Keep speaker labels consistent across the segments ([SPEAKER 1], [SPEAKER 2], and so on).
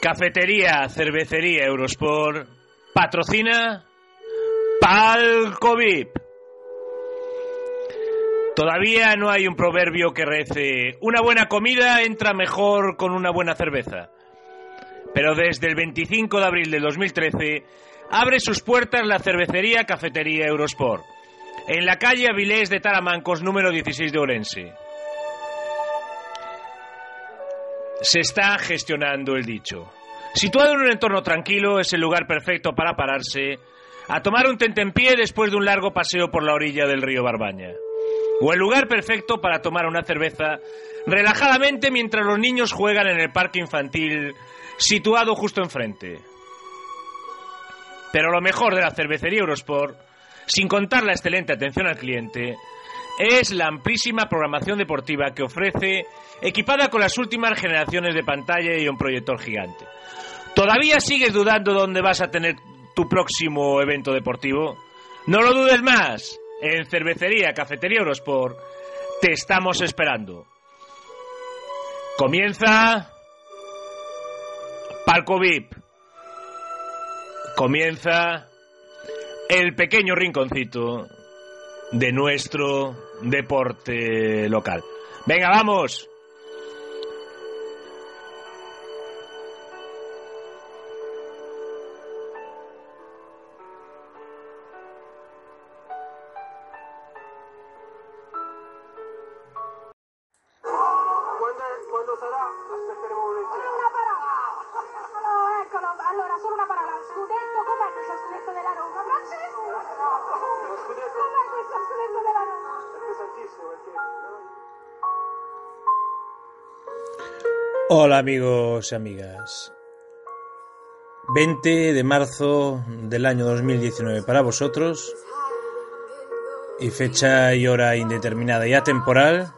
[SPEAKER 1] Cafetería, cervecería Eurosport patrocina Palco VIP. Todavía no hay un proverbio que rece una buena comida entra mejor con una buena cerveza. Pero desde el 25 de abril de 2013 abre sus puertas la cervecería Cafetería Eurosport en la calle Avilés de Taramancos número 16 de Orense. Se está gestionando el dicho. Situado en un entorno tranquilo, es el lugar perfecto para pararse a tomar un tentempié después de un largo paseo por la orilla del río Barbaña. O el lugar perfecto para tomar una cerveza relajadamente mientras los niños juegan en el parque infantil situado justo enfrente. Pero lo mejor de la cervecería Eurosport, sin contar la excelente atención al cliente, es la amplísima programación deportiva que ofrece, equipada con las últimas generaciones de pantalla y un proyector gigante. ¿Todavía sigues dudando dónde vas a tener tu próximo evento deportivo? No lo dudes más. En Cervecería Cafetería Eurosport te estamos esperando. Comienza Palco VIP. Comienza el pequeño rinconcito de nuestro deporte local. Venga, vamos.
[SPEAKER 2] Hola amigos y amigas. 20 de marzo del año 2019 para vosotros y fecha y hora indeterminada y atemporal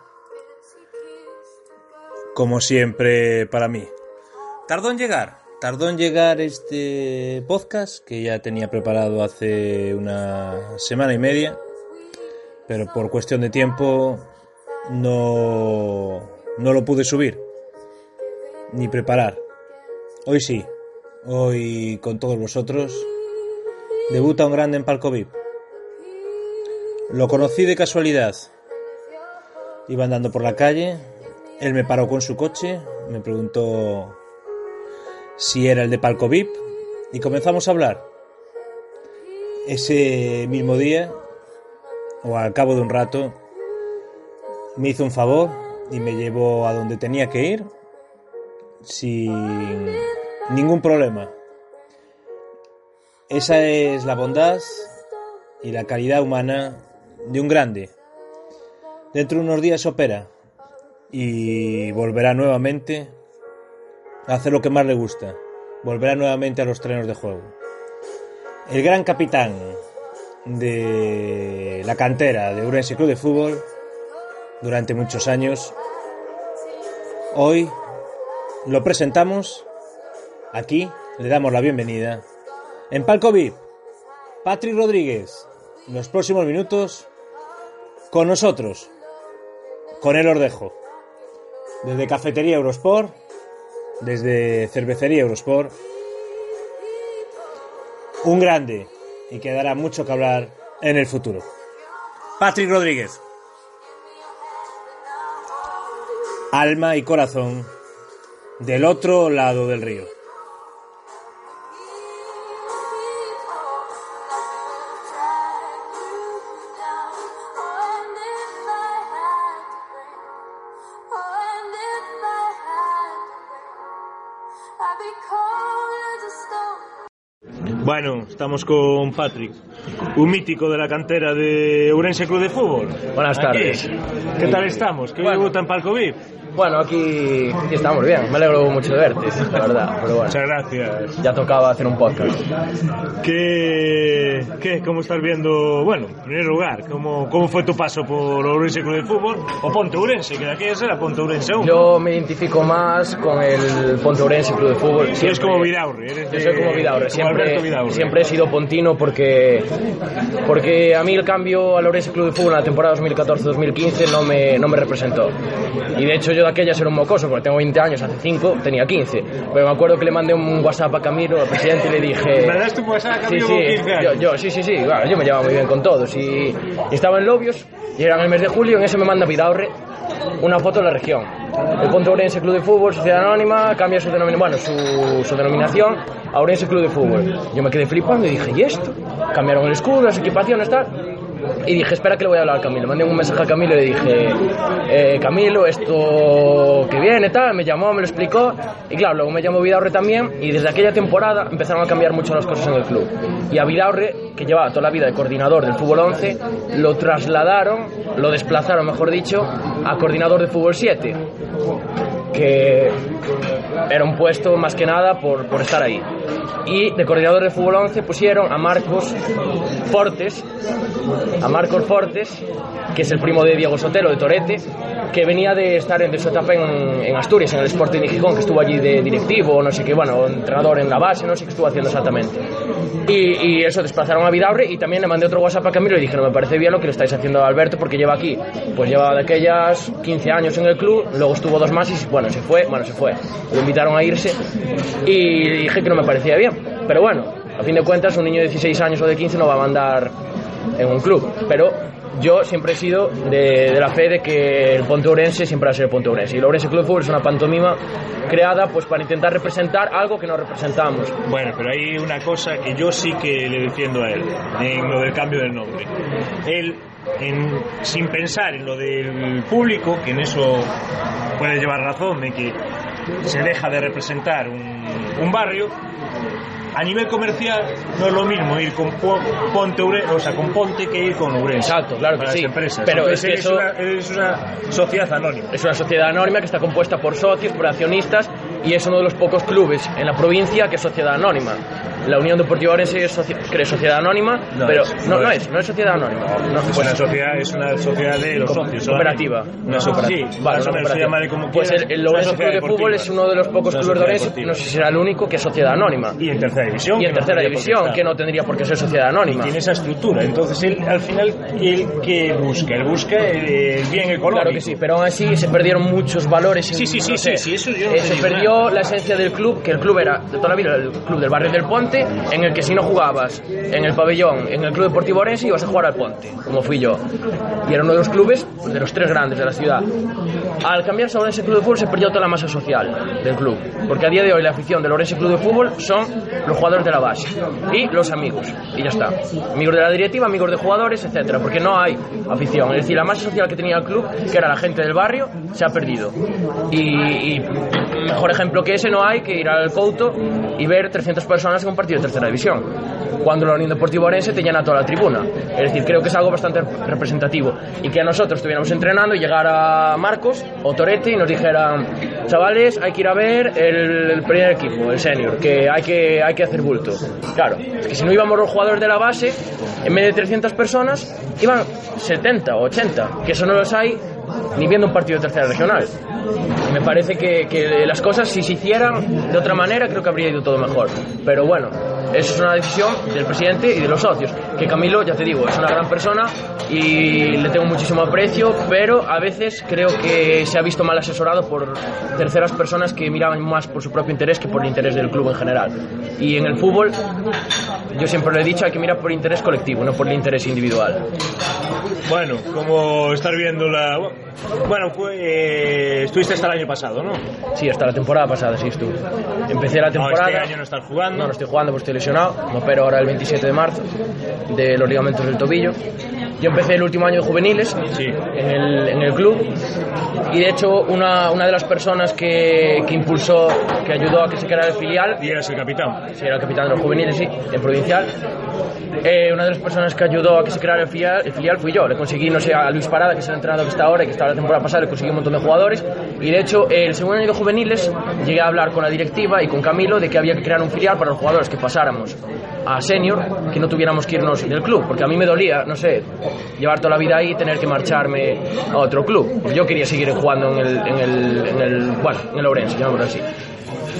[SPEAKER 2] como siempre para mí. Tardó en llegar, tardó en llegar este podcast que ya tenía preparado hace una semana y media, pero por cuestión de tiempo no, no lo pude subir ni preparar. Hoy sí, hoy con todos vosotros, debuta un grande en Palco VIP. Lo conocí de casualidad. Iba andando por la calle, él me paró con su coche, me preguntó si era el de Palco VIP y comenzamos a hablar. Ese mismo día, o al cabo de un rato, me hizo un favor y me llevó a donde tenía que ir sin ningún problema. Esa es la bondad y la calidad humana de un grande. Dentro de unos días opera y volverá nuevamente a hacer lo que más le gusta. Volverá nuevamente a los trenos de juego. El gran capitán de la cantera de Urense Club de Fútbol durante muchos años. Hoy lo presentamos aquí, le damos la bienvenida. En Palco VIP, Patrick Rodríguez, en los próximos minutos, con nosotros, con el Ordejo. Desde Cafetería Eurosport, desde Cervecería Eurosport, un grande y que dará mucho que hablar en el futuro. Patrick Rodríguez. Alma y corazón del otro lado del río. Bueno, estamos con Patrick, un mítico de la cantera de Urense Club de Fútbol.
[SPEAKER 3] Buenas
[SPEAKER 2] Aquí.
[SPEAKER 3] tardes.
[SPEAKER 2] ¿Qué tal estamos? ¿Qué
[SPEAKER 3] Bueno.
[SPEAKER 2] debuta en Palco VIP?
[SPEAKER 3] Bueno, aquí, aquí estamos bien. Me alegro mucho de verte, la verdad. Pero bueno,
[SPEAKER 2] Muchas gracias.
[SPEAKER 3] ya tocaba hacer un podcast.
[SPEAKER 2] ¿Qué, qué, ¿Cómo estás viendo? Bueno, en primer lugar, ¿cómo, ¿cómo fue tu paso por Urense Club de Fútbol? O Ponte Urense, que de aquella era Ponte Urense aún.
[SPEAKER 3] Yo me identifico más con el Ponteurense Club de Fútbol.
[SPEAKER 2] Eres como Vidaurri. Eres
[SPEAKER 3] Yo
[SPEAKER 2] de-
[SPEAKER 3] soy como Vidaurre, siempre,
[SPEAKER 2] Vidaurre.
[SPEAKER 3] siempre he sido pontino porque, porque a mí el cambio al Orense Club de Fútbol en la temporada 2014-2015 no me, no me representó. Y de hecho yo yo de aquellas era un mocoso, porque tengo 20 años, hace 5 tenía 15. Pero me acuerdo que le mandé un WhatsApp a Camilo, al presidente, y le dije...
[SPEAKER 2] ¿Mandaste un WhatsApp a
[SPEAKER 3] Sí,
[SPEAKER 2] Camilo
[SPEAKER 3] sí,
[SPEAKER 2] con 15 años?
[SPEAKER 3] yo, yo, sí, sí, sí, claro, yo me llevaba muy bien con todos. Y, y estaba en Lobios, y era en el mes de julio, en ese me manda Vidaurre una foto de la región. El Ponte Ourense Club de Fútbol, Sociedad Anónima, cambia su, denomina- bueno, su, su denominación a Ourense Club de Fútbol. Yo me quedé flipando y dije, ¿y esto? Cambiaron el escudo, las equipaciones, tal. Y dije, espera que le voy a hablar a Camilo. Mandé un mensaje a Camilo y le dije, eh, Camilo, esto que viene, tal. Me llamó, me lo explicó. Y claro, luego me llamó Vidaurre también. Y desde aquella temporada empezaron a cambiar mucho las cosas en el club. Y a Vidaurre, que llevaba toda la vida de coordinador del fútbol 11, lo trasladaron, lo desplazaron, mejor dicho, a coordinador de fútbol 7 que era un puesto más que nada por, por estar ahí. Y de coordinador de fútbol 11 pusieron a Marcos Fortes, a Marcos Fortes, que es el primo de Diego Sotelo de Torete, que venía de estar en, etapa en, en Asturias, en el Sporting de Gijón, que estuvo allí de directivo, no sé qué, bueno, entrenador en la base, no sé qué estuvo haciendo exactamente. Y, y eso, desplazaron a Vidaurre y también le mandé otro WhatsApp a Camilo y dije, no me parece bien lo que le estáis haciendo a Alberto porque lleva aquí, pues lleva de aquellas 15 años en el club, luego estuvo dos más y bueno, se fue, bueno, se fue. Lo invitaron a irse y dije que no me parecía bien. Pero bueno, a fin de cuentas un niño de 16 años o de 15 no va a mandar en un club. Pero yo siempre he sido de, de la fe de que el Ponte Ourense siempre va a ser el Ponte Ourense. Y el Ourense Club de Fútbol es una pantomima creada pues para intentar representar algo que no representamos.
[SPEAKER 2] Bueno, pero hay una cosa que yo sí que le defiendo a él, en lo del cambio del nombre. Él, en- sin pensar en lo del público, que en eso puede llevar razón, de que se deja de representar un, un barrio, a nivel comercial no es lo mismo ir con Po- Ponte Ure- o sea, con Ponte que ir con Ourense.
[SPEAKER 3] Exacto, claro que
[SPEAKER 2] para
[SPEAKER 3] sí.
[SPEAKER 2] Las empresas.
[SPEAKER 3] Pero es que eso-
[SPEAKER 2] una, es una sociedad anónima.
[SPEAKER 3] Es una sociedad anónima que está compuesta por socios, por accionistas y es uno de los pocos clubes en la provincia que es sociedad anónima. La Unión Deportiva Orense es soci- cree sociedad anónima,
[SPEAKER 2] No
[SPEAKER 3] pero
[SPEAKER 2] es,
[SPEAKER 3] no,
[SPEAKER 2] no
[SPEAKER 3] no
[SPEAKER 2] es.
[SPEAKER 3] es, no es sociedad anónima. No,
[SPEAKER 2] Es
[SPEAKER 3] pues-
[SPEAKER 2] una sociedad, es una sociedad de los socios.
[SPEAKER 3] cooperativa. Una cooperativa.
[SPEAKER 2] Sí,
[SPEAKER 3] Vale, una cooperativa.
[SPEAKER 2] como
[SPEAKER 3] Pues el, el
[SPEAKER 2] sociedad
[SPEAKER 3] Club de Fútbol es uno de los pocos clubes de Orense,
[SPEAKER 2] deportiva.
[SPEAKER 3] no sé si será el único, que es sociedad anónima.
[SPEAKER 2] Y en tercera división.
[SPEAKER 3] Y en tercera división, que no tendría por qué ser sociedad anónima.
[SPEAKER 2] Tiene esa estructura. Entonces, él, al final, él que busca, él busca el, el bien económico.
[SPEAKER 3] Claro que sí, pero aún así se perdieron muchos valores.
[SPEAKER 2] Sí, sí, sí, sí, sí, eso
[SPEAKER 3] Eh, se perdió la esencia del club, que el club era de toda la vida el club del barrio del Ponte, en el que si no jugabas en el pabellón, en el Club Deportivo Orense, ibas a jugar al Ponte, como fui yo. Y era uno de los clubes, de los tres grandes de la ciudad. Al cambiarse a Orense Club de Fútbol se perdió toda la masa social del club, porque a día de hoy la afición del Orense Club de Fútbol son los jugadores de la base y los amigos, y ya está. Amigos de la directiva, amigos de jugadores, etcétera, porque no hay afición. Es decir, la masa social que tenía el club, que era la gente del barrio, se ha perdido. Y, y mejor ejemplo que ese no hay que ir al Couto y ver 300 personas en un partido de tercera división. Cuando la Unión Deportiva Orense te llena toda la tribuna. Es decir, creo que es algo bastante representativo. Y que a nosotros estuviéramos entrenando y llegara Marcos o Torete y nos dijeran, chavales, hay que ir a ver el primer equipo, el senior, que hay, que hay que hacer bulto. Claro, es que si no íbamos los jugadores de la base, en vez de 300 personas, iban 70 o 80, que eso no los hay ni viendo un partido de tercera regional. Me parece que, que las cosas, si se hicieran de otra manera, creo que habría ido todo mejor. Pero bueno, eso es una decisión del presidente y de los socios. Que Camilo, ya te digo, es una gran persona y le tengo muchísimo aprecio, pero a veces creo que se ha visto mal asesorado por terceras personas que miraban más por su propio interés que por el interés del club en general. Y en el fútbol, yo siempre lo he dicho, hay que mirar por interés colectivo, no por el interés individual.
[SPEAKER 2] Bueno, como estar viendo la. Bueno, eh, estuviste hasta el año pasado, ¿no?
[SPEAKER 3] Sí, hasta la temporada pasada sí estuve. Empecé la
[SPEAKER 2] No,
[SPEAKER 3] temporada.
[SPEAKER 2] este año no estás jugando.
[SPEAKER 3] No, no estoy jugando porque estoy lesionado. Me opero ahora el 27 de marzo de los ligamentos del tobillo. Yo empecé el último año de juveniles
[SPEAKER 2] Sí.
[SPEAKER 3] en, el, en el club y de hecho una, una de las personas que, que impulsó, que ayudó a que se creara el filial,
[SPEAKER 2] Y eras el capitán.
[SPEAKER 3] sí, era el capitán de los juveniles, sí, en provincial, eh, una de las personas que ayudó a que se creara el filial, el filial fui yo. Le conseguí, no sé, a Luis Parada, que es el entrenador que está ahora y que la temporada pasada, le conseguí un montón de jugadores. Y de hecho, el segundo año de juveniles llegué a hablar con la directiva y con Camilo de que había que crear un filial para los jugadores que pasáramos a senior, que no tuviéramos que irnos del club, porque a mí me dolía, no sé, llevar toda la vida ahí y tener que marcharme a otro club. Pues yo quería seguir jugando en el, en el, en el bueno, en el Ourense, llamémoslo así.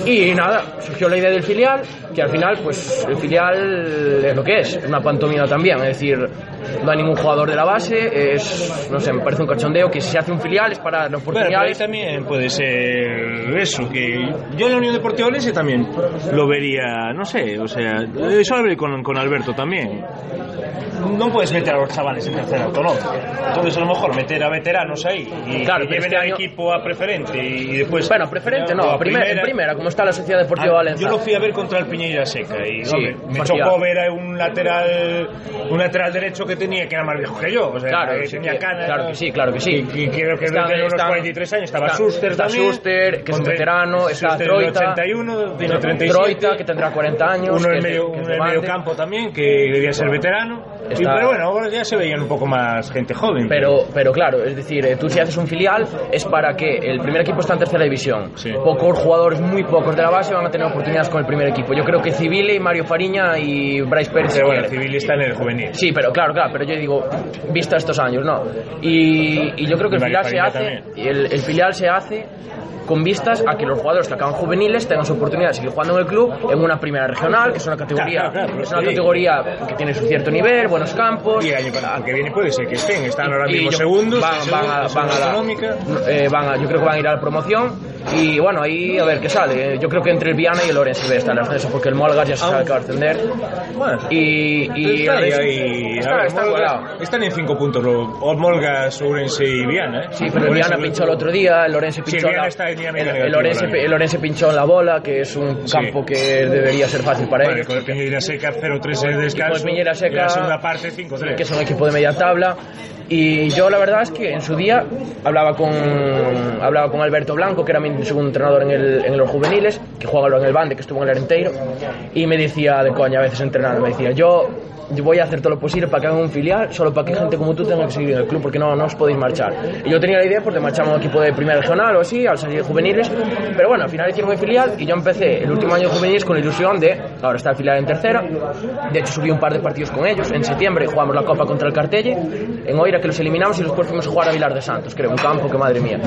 [SPEAKER 3] Y nada, surgió la idea del filial, que al final, pues el filial es lo que es, una pantomima también, es decir, no hay ningún jugador de la base, es, no sé, me parece un cachondeo que si se hace un filial es para las
[SPEAKER 2] Bueno, pero ahí
[SPEAKER 3] oportunidades.
[SPEAKER 2] también puede ser eso, que yo en la Unión Deportiva Olense también lo vería, no sé, o sea, eso lo con, con Alberto también. No puedes meter a los chavales en tercera autonómica. Entonces, a lo mejor meter a veteranos ahí y
[SPEAKER 3] Claro,
[SPEAKER 2] que lleven
[SPEAKER 3] este
[SPEAKER 2] al
[SPEAKER 3] año-
[SPEAKER 2] equipo a preferente y, después.
[SPEAKER 3] Bueno, preferente no,
[SPEAKER 2] a
[SPEAKER 3] primera, en primera, como está la Sociedad Deportiva
[SPEAKER 2] Ah,
[SPEAKER 3] Valencia.
[SPEAKER 2] Yo lo fui a ver contra el Piñeira Seca y
[SPEAKER 3] Sí,
[SPEAKER 2] hombre, me chocó ver a un lateral un lateral derecho que tenía que era más viejo que yo, o sea,
[SPEAKER 3] Claro,
[SPEAKER 2] que tenía
[SPEAKER 3] que-
[SPEAKER 2] canas.
[SPEAKER 3] claro que sí, claro que sí.
[SPEAKER 2] Y, creo que desde unos
[SPEAKER 3] están-
[SPEAKER 2] 43 años estaba
[SPEAKER 3] está- está
[SPEAKER 2] también.
[SPEAKER 3] Schuster, que es un veterano, está Troita.
[SPEAKER 2] 81, tiene 37.
[SPEAKER 3] Troita, que tendrá 40 años.
[SPEAKER 2] uno
[SPEAKER 3] que
[SPEAKER 2] en medio,
[SPEAKER 3] que
[SPEAKER 2] campo también, que debía ser veterano.
[SPEAKER 3] Está-
[SPEAKER 2] pero bueno, ahora ya se veían un poco más gente joven.
[SPEAKER 3] Pero, pero claro, es decir, eh, tú si haces un filial es para que el primer equipo está en tercera división.
[SPEAKER 2] Sí.
[SPEAKER 3] Pocos jugadores, muy pocos de la base van a tener oportunidades con el primer equipo. Yo creo que Civile, Mario Fariña y Bryce Pérez.
[SPEAKER 2] Pero bueno,
[SPEAKER 3] quiere.
[SPEAKER 2] Civil está en el juvenil.
[SPEAKER 3] Sí, pero claro, claro, pero yo digo, vista estos años, ¿no? Y, y yo creo que filial el filial se hace con vistas a que los jugadores que acaban juveniles tengan su oportunidad de seguir jugando en el club en una primera regional, que es una categoría, es una que tiene su cierto nivel, buenos campos.
[SPEAKER 2] Y el año que viene puede ser que estén. Están ahora mismo segundos.
[SPEAKER 3] van, a, van a la- eh, van a- yo creo que van a ir a la promoción y bueno ahí a ver qué sale yo creo que entre el Viana y el Orense debe estar en ascenso porque el Molgas ya se sabe que va a ascender
[SPEAKER 2] Bueno.
[SPEAKER 3] y, y
[SPEAKER 2] Está ahí,
[SPEAKER 3] a ver,
[SPEAKER 2] ahí.
[SPEAKER 3] está-
[SPEAKER 2] A ver,
[SPEAKER 3] está
[SPEAKER 2] Molgas-
[SPEAKER 3] igualado.
[SPEAKER 2] están en cinco puntos. lo- Molgas, Ourense y Viana. ¿eh?
[SPEAKER 3] Sí, pero el
[SPEAKER 2] Orense
[SPEAKER 3] Viana pinchó el otro día, el Orense
[SPEAKER 2] Sí,
[SPEAKER 3] pinchó
[SPEAKER 2] Viana
[SPEAKER 3] la- el, el
[SPEAKER 2] negativa
[SPEAKER 3] Orense, el Orense pinchó en la bola, que es un
[SPEAKER 2] Sí.
[SPEAKER 3] campo que debería ser fácil para
[SPEAKER 2] Vale,
[SPEAKER 3] ellos.
[SPEAKER 2] con el Piñeira Seca 0-3 en el descanso.
[SPEAKER 3] con el Piñera
[SPEAKER 2] y
[SPEAKER 3] Seca,
[SPEAKER 2] la segunda parte 5-3.
[SPEAKER 3] que es un equipo de media tabla. Y yo la verdad es que en su día hablaba con hablaba con Alberto Blanco, que era mi segundo entrenador en, el, en los juveniles, que juega en el Bande, que estuvo en el Arenteiro, y me decía de coña a veces entrenando, me decía, yo, voy a hacer todo lo posible para que hagan un filial, solo para que gente como tú tenga que seguir en el club, porque no, no os podéis marchar. Y yo tenía la idea pues, de marcharme a un equipo de primera regional o así, al salir de juveniles, pero bueno, al final hicieron el filial y yo empecé el último año de juveniles con la ilusión de, ahora está el filial en tercera, de hecho subí un par de partidos con ellos, en septiembre jugamos la Copa contra el Cartelle, en Oira que los eliminamos y después fuimos a jugar a Vilar de Santos, creo, un campo que madre mía.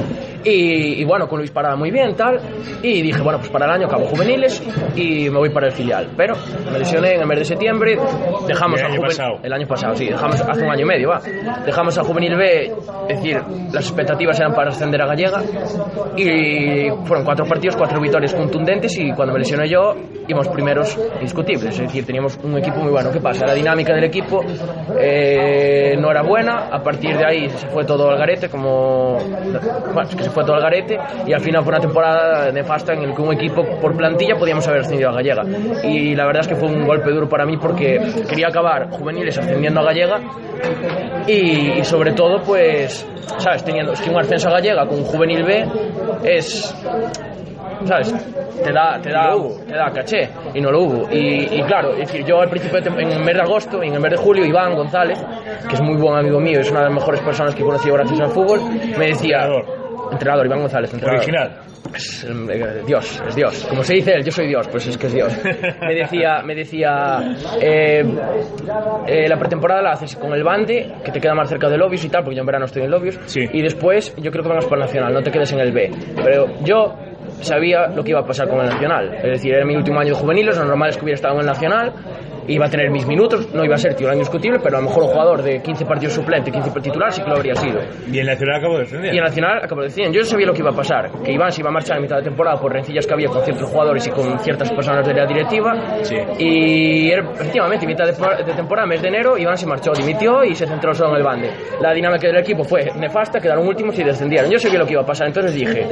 [SPEAKER 3] Y, y bueno, con Luis muy bien, tal, y dije, bueno, pues para el año acabo juveniles y me voy para el filial. Pero me lesioné en el mes de septiembre, dejamos
[SPEAKER 2] El
[SPEAKER 3] a
[SPEAKER 2] año pasado.
[SPEAKER 3] El año pasado, sí, dejamos hace un año y medio, va. Dejamos a Juvenil B, es decir, las expectativas eran para ascender a Gallega y fueron cuatro partidos, cuatro victorias contundentes y cuando me lesioné yo íbamos primeros indiscutibles, es decir, teníamos un equipo muy bueno. ¿Qué pasa? La dinámica del equipo eh, no era buena, a partir de ahí se fue todo al garete, como... Bueno, es que se fue todo al garete y al final fue una temporada nefasta en el que un equipo por plantilla podíamos haber ascendido a Gallega. Y la verdad es que fue un golpe duro para mí porque quería acabar juveniles ascendiendo a Gallega y, y sobre todo pues, ¿sabes? Teniendo, es que un ascenso a Gallega con un juvenil B es ¿sabes? Te da, te da, te da caché y no lo hubo. Y, y claro, es decir, yo al principio, de en el mes de agosto y en el mes de julio, Iván González, que es muy buen amigo mío, es una de las mejores personas que he conocido gracias al fútbol, me decía...
[SPEAKER 2] Entrenador.
[SPEAKER 3] Iván González, entrenador.
[SPEAKER 2] Original.
[SPEAKER 3] Es, eh, Dios, es Dios. Como se dice él, yo soy Dios, pues es que es Dios. Me decía, me decía eh, eh, la pretemporada la haces con el Bande, que te queda más cerca del Lobios y tal, porque yo en verano estoy en Lobios.
[SPEAKER 2] Sí.
[SPEAKER 3] Y después yo creo que vamos para el Nacional, no te quedes en el B. Pero yo sabía lo que iba a pasar con el Nacional. Es decir, era mi último año de juveniles, lo normal es que hubiera estado en el Nacional. Iba a tener mis minutos, no iba a ser titular indiscutible, pero a lo mejor un jugador de 15 partidos suplente, 15 titular, sí que lo habría sido.
[SPEAKER 2] Y el Nacional acabó de defender.
[SPEAKER 3] Y el Nacional acabó de decir, yo sabía lo que iba a pasar, que Iván se iba a marchar a mitad de temporada por rencillas que había con ciertos jugadores y con ciertas personas de la directiva.
[SPEAKER 2] Sí.
[SPEAKER 3] Y efectivamente, mitad de, de temporada, mes de enero, Iván se marchó, dimitió y se centró solo en el bande. La dinámica del equipo fue nefasta, quedaron últimos y descendieron. Yo sabía lo que iba a pasar, entonces dije,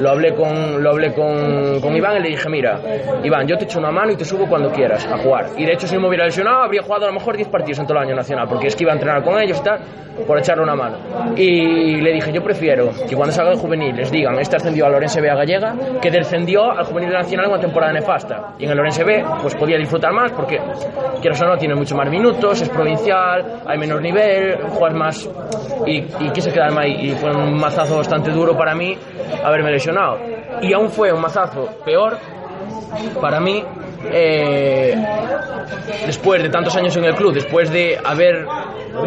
[SPEAKER 3] lo hablé con, lo hablé con, con Iván y le dije, mira, Iván, yo te echo una mano y te subo cuando quieras a jugar. Y de hecho, si me hubiera lesionado, habría jugado a lo mejor 10 partidos en todo el año nacional, porque es que iba a entrenar con ellos y tal, por echarle una mano. Y le dije, yo prefiero que cuando salga el juvenil les digan, este ascendió al Lorense B a Gallega, que descendió al juvenil nacional en una temporada nefasta. Y en el Lorense B, pues podía disfrutar más, porque, quieras o no, tiene mucho más minutos, es provincial, hay menos nivel, juegas más. Y, y quise quedarme ahí. Y fue un mazazo bastante duro para mí haberme lesionado. Y aún fue un mazazo peor para mí, eh, después de tantos años en el club, después de haber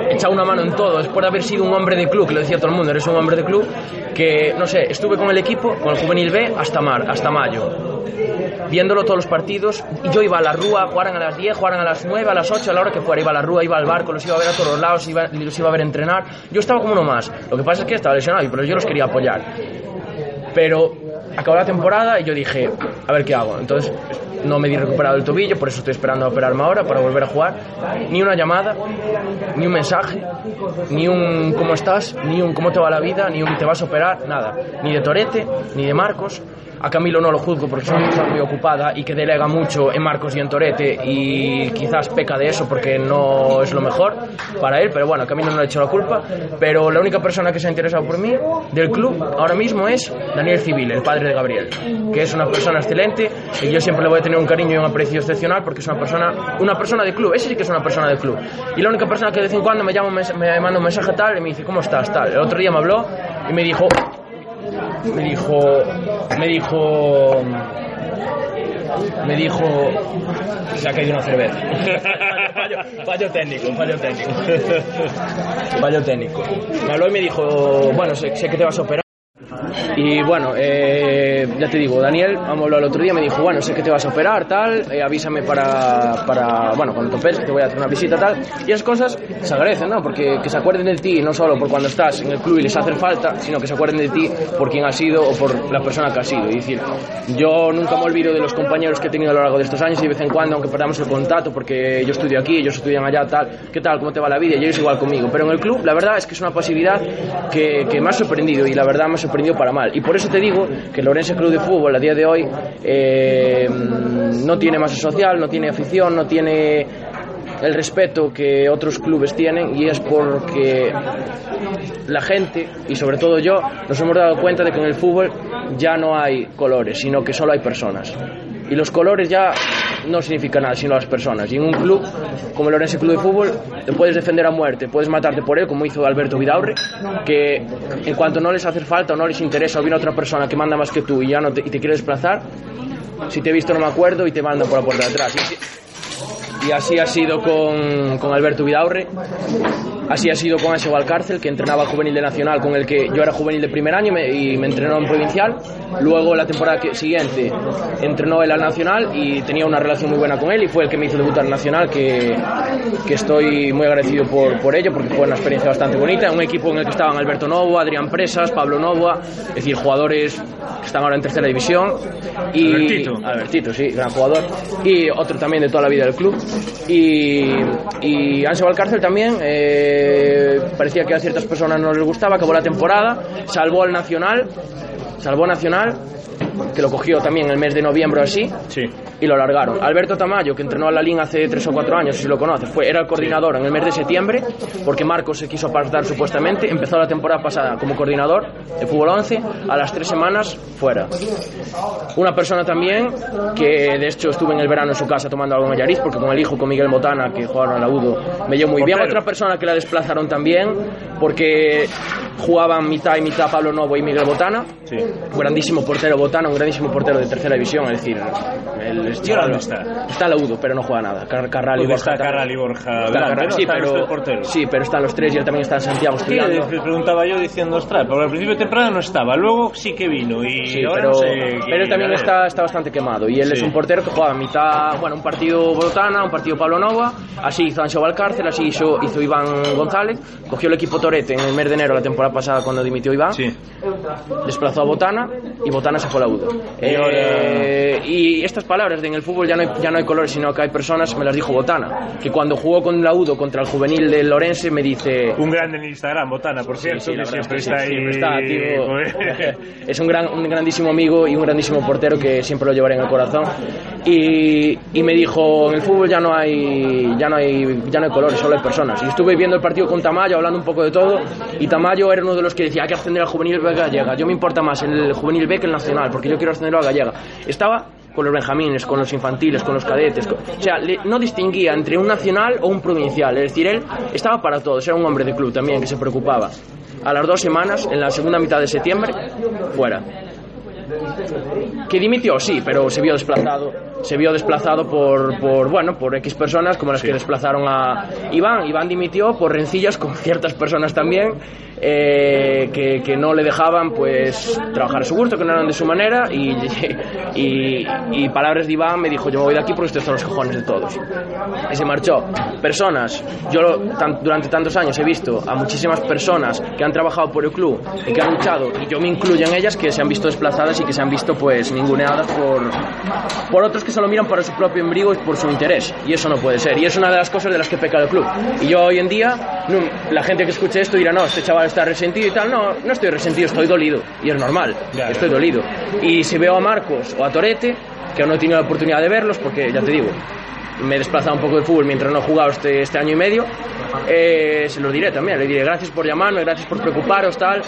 [SPEAKER 3] echado una mano en todo, después de haber sido un hombre de club, que lo decía todo el mundo, eres un hombre de club, que, no sé, estuve con el equipo, con el juvenil B, hasta, mar, hasta mayo. viéndolo todos los partidos, yo iba a la rúa, jugaran a las 10, jugaran a las 9, a las 8, a la hora que fuera, iba a la rúa, iba al barco, los iba a ver a todos los lados, iba, los iba a ver entrenar. Yo estaba como uno más. Lo que pasa es que estaba lesionado, pero yo los quería apoyar. Pero acabó la temporada y yo dije, a ver qué hago. Entonces no me di recuperado el tobillo, por eso estoy esperando a operarme ahora para volver a jugar. Ni una llamada, ni un mensaje, ni un cómo estás, ni un cómo te va la vida, ni un te vas a operar, nada. Ni de Torete, ni de Marcos. A Camilo no lo juzgo porque es una persona muy ocupada y que delega mucho en Marcos y en Torete y quizás peca de eso porque no es lo mejor para él, pero bueno, Camilo no le he hecho la culpa. Pero la única persona que se ha interesado por mí del club ahora mismo es Daniel Civil, el padre de Gabriel, que es una persona excelente y yo siempre le voy a tener un cariño y un aprecio excepcional porque es una persona, una persona de club, ese sí que es una persona de club. Y la única persona que de vez en cuando me llama, me manda un mensaje tal y me dice, ¿cómo estás? Tal. El otro día me habló y me dijo, me dijo, me dijo, me dijo, se ha caído una cerveza. fallo, técnico, fallo técnico. fallo técnico. Me habló y me dijo, bueno, sé, sé que te vas a operar. Y bueno, eh, ya te digo, Daniel, vamos el otro día, me dijo, bueno, sé que te vas a operar, tal, eh, avísame para, para, bueno, cuando te operes, que te voy a hacer una visita, tal. Y esas cosas se agradecen, ¿no? Porque que se acuerden de ti, no solo por cuando estás en el club y les hace falta, sino que se acuerden de ti por quién has sido o por la persona que has sido. Y decir, yo nunca me olvido de los compañeros que he tenido a lo largo de estos años y de vez en cuando, aunque perdamos el contacto, porque yo estudio aquí, ellos estudian allá, tal, ¿qué tal? ¿Cómo te va la vida? Y ellos igual conmigo. Pero en el club, la verdad es que es una pasividad que, que me ha sorprendido y la verdad me ha sorprendido para mal. Y por eso te digo que el Lorense Club de Fútbol a día de hoy eh, no tiene masa social, no tiene afición, no tiene el respeto que otros clubes tienen y es porque la gente y sobre todo yo nos hemos dado cuenta de que en el fútbol ya no hay colores, sino que solo hay personas. Y los colores ya no significan nada, sino las personas. Y en un club como el Orense Club de Fútbol, te puedes defender a muerte, puedes matarte por él, como hizo Alberto Vidaurre, que en cuanto no les hace falta o no les interesa o viene otra persona que manda más que tú y ya no te, y quiere desplazar, si te he visto no me acuerdo y te mandan por la puerta de atrás. Y así ha sido con, con Alberto Vidaurre. Así ha sido con Anse Valcárcel, que entrenaba al juvenil de Nacional, con el que yo era juvenil de primer año y me, y me entrenó en provincial. Luego, la temporada que, siguiente, entrenó él al Nacional y tenía una relación muy buena con él y fue el que me hizo debutar en Nacional, que, que estoy muy agradecido por, por ello, porque fue una experiencia bastante bonita. Un equipo en el que estaban Alberto Novo, Adrián Presas, Pablo Novoa, es decir, jugadores que están ahora en tercera división. Y,
[SPEAKER 2] Albertito.
[SPEAKER 3] Albertito, sí, gran jugador. Y otro también de toda la vida del club. Y, y Anse Valcárcel también. eh, parecía que a ciertas personas no les gustaba, acabó la temporada, salvó al Nacional, salvó Nacional, que lo cogió también el mes de noviembre o así,
[SPEAKER 2] Sí.
[SPEAKER 3] y lo largaron. Alberto Tamayo, que entrenó a la LIN hace tres o cuatro años, si lo conoces, fue, era el coordinador en el mes de septiembre, porque Marcos se quiso apartar supuestamente, empezó la temporada pasada como coordinador de fútbol 11, a las tres semanas fuera. Una persona también que de hecho estuve en el verano en su casa tomando algo en Allariz, porque con el hijo, con Miguel Botana, que jugaron a la UDO, me llevo muy bien. Otra persona que la desplazaron también, porque jugaban mitad y mitad Pablo Novo y Miguel Botana.
[SPEAKER 2] Sí.
[SPEAKER 3] Un grandísimo portero Botana, un grandísimo portero de tercera división, es decir, el
[SPEAKER 2] ¿Y ahora dónde está?
[SPEAKER 3] Está en la UDO, pero no juega nada. Car Carral y
[SPEAKER 2] ¿Dónde
[SPEAKER 3] Borja.
[SPEAKER 2] está. Carral y Borja?
[SPEAKER 3] Está Carral, sí, pero,
[SPEAKER 2] porteros.
[SPEAKER 3] sí, pero están los tres y él también está en Santiago
[SPEAKER 2] Sí,
[SPEAKER 3] estudiando.
[SPEAKER 2] preguntaba yo diciendo, ostras, porque al principio de temporada no estaba, luego sí que vino y
[SPEAKER 3] Sí,
[SPEAKER 2] ahora
[SPEAKER 3] pero,
[SPEAKER 2] no sé.
[SPEAKER 3] pero también
[SPEAKER 2] y-
[SPEAKER 3] está, está bastante quemado. Y él es
[SPEAKER 2] Sí.
[SPEAKER 3] un portero que juega mitad, bueno, un partido Botana, un partido Pablo Nova, así hizo Ancho Valcárcel, así hizo, hizo Iván González, cogió el equipo Torete en el mes de enero la temporada pasada cuando dimitió Iván,
[SPEAKER 2] Sí.
[SPEAKER 3] desplazó a Botana y Botana se fue a la
[SPEAKER 2] ahora-
[SPEAKER 3] Eh, y estas palabras de en el fútbol ya no, hay, ya no hay colores, sino que hay personas, me las dijo Botana, que cuando jugó con la UDO contra el juvenil del Lorense me dice...
[SPEAKER 2] Un grande en Instagram, Botana, por cierto,
[SPEAKER 3] Sí, sí,
[SPEAKER 2] que siempre
[SPEAKER 3] es que
[SPEAKER 2] está ahí.
[SPEAKER 3] siempre está activo.
[SPEAKER 2] Joder.
[SPEAKER 3] es un, gran, un grandísimo amigo y un grandísimo portero que siempre lo llevaré en el corazón. Y, y me dijo, en el fútbol ya no hay ya no hay ya no hay colores, solo hay personas. Y estuve viendo el partido con Tamayo, hablando un poco de todo, y Tamayo era uno de los que decía, hay que ascender al juvenil B gallega. Yo me importa más el juvenil B que el nacional, porque yo quiero ascenderlo a gallega. Estaba con los benjamines, con los infantiles, con los cadetes. con- o sea, le- no distinguía entre un nacional o un provincial. Es decir, él estaba para todos. Era un hombre de club también que se preocupaba. A las dos semanas, en la segunda mitad de septiembre, fuera. Que dimitió, sí, pero se vio desplazado. Se vio desplazado por, por bueno, por X personas como las que desplazaron a Iván. Iván dimitió por rencillas con ciertas personas también. eh, que, que no le dejaban pues trabajar a su gusto, que no eran de su manera y, y, y palabras de Iván me dijo yo me voy de aquí porque estoy hasta los cojones de todos y se marchó. Personas, yo tan- durante tantos años he visto a muchísimas personas que han trabajado por el club y que han luchado y yo me incluyo en ellas que se han visto desplazadas y que se han visto pues ninguneadas por, por otros que solo miran para su propio embrigo y por su interés. Y eso no puede ser. Y es una de las cosas de las que peca el club. Y yo hoy en día no, la gente que escuche esto dirá no, este chaval está resentido y tal no, no estoy resentido, estoy dolido. Y es normal,
[SPEAKER 2] Claro.
[SPEAKER 3] estoy dolido. Y si veo a Marcos o a Torete que aún no he tenido la oportunidad de verlos porque ya te digo me he desplazado un poco de fútbol mientras no he jugado este, este año y medio eh, se lo diré también, le diré gracias por llamarme, gracias por preocuparos, tal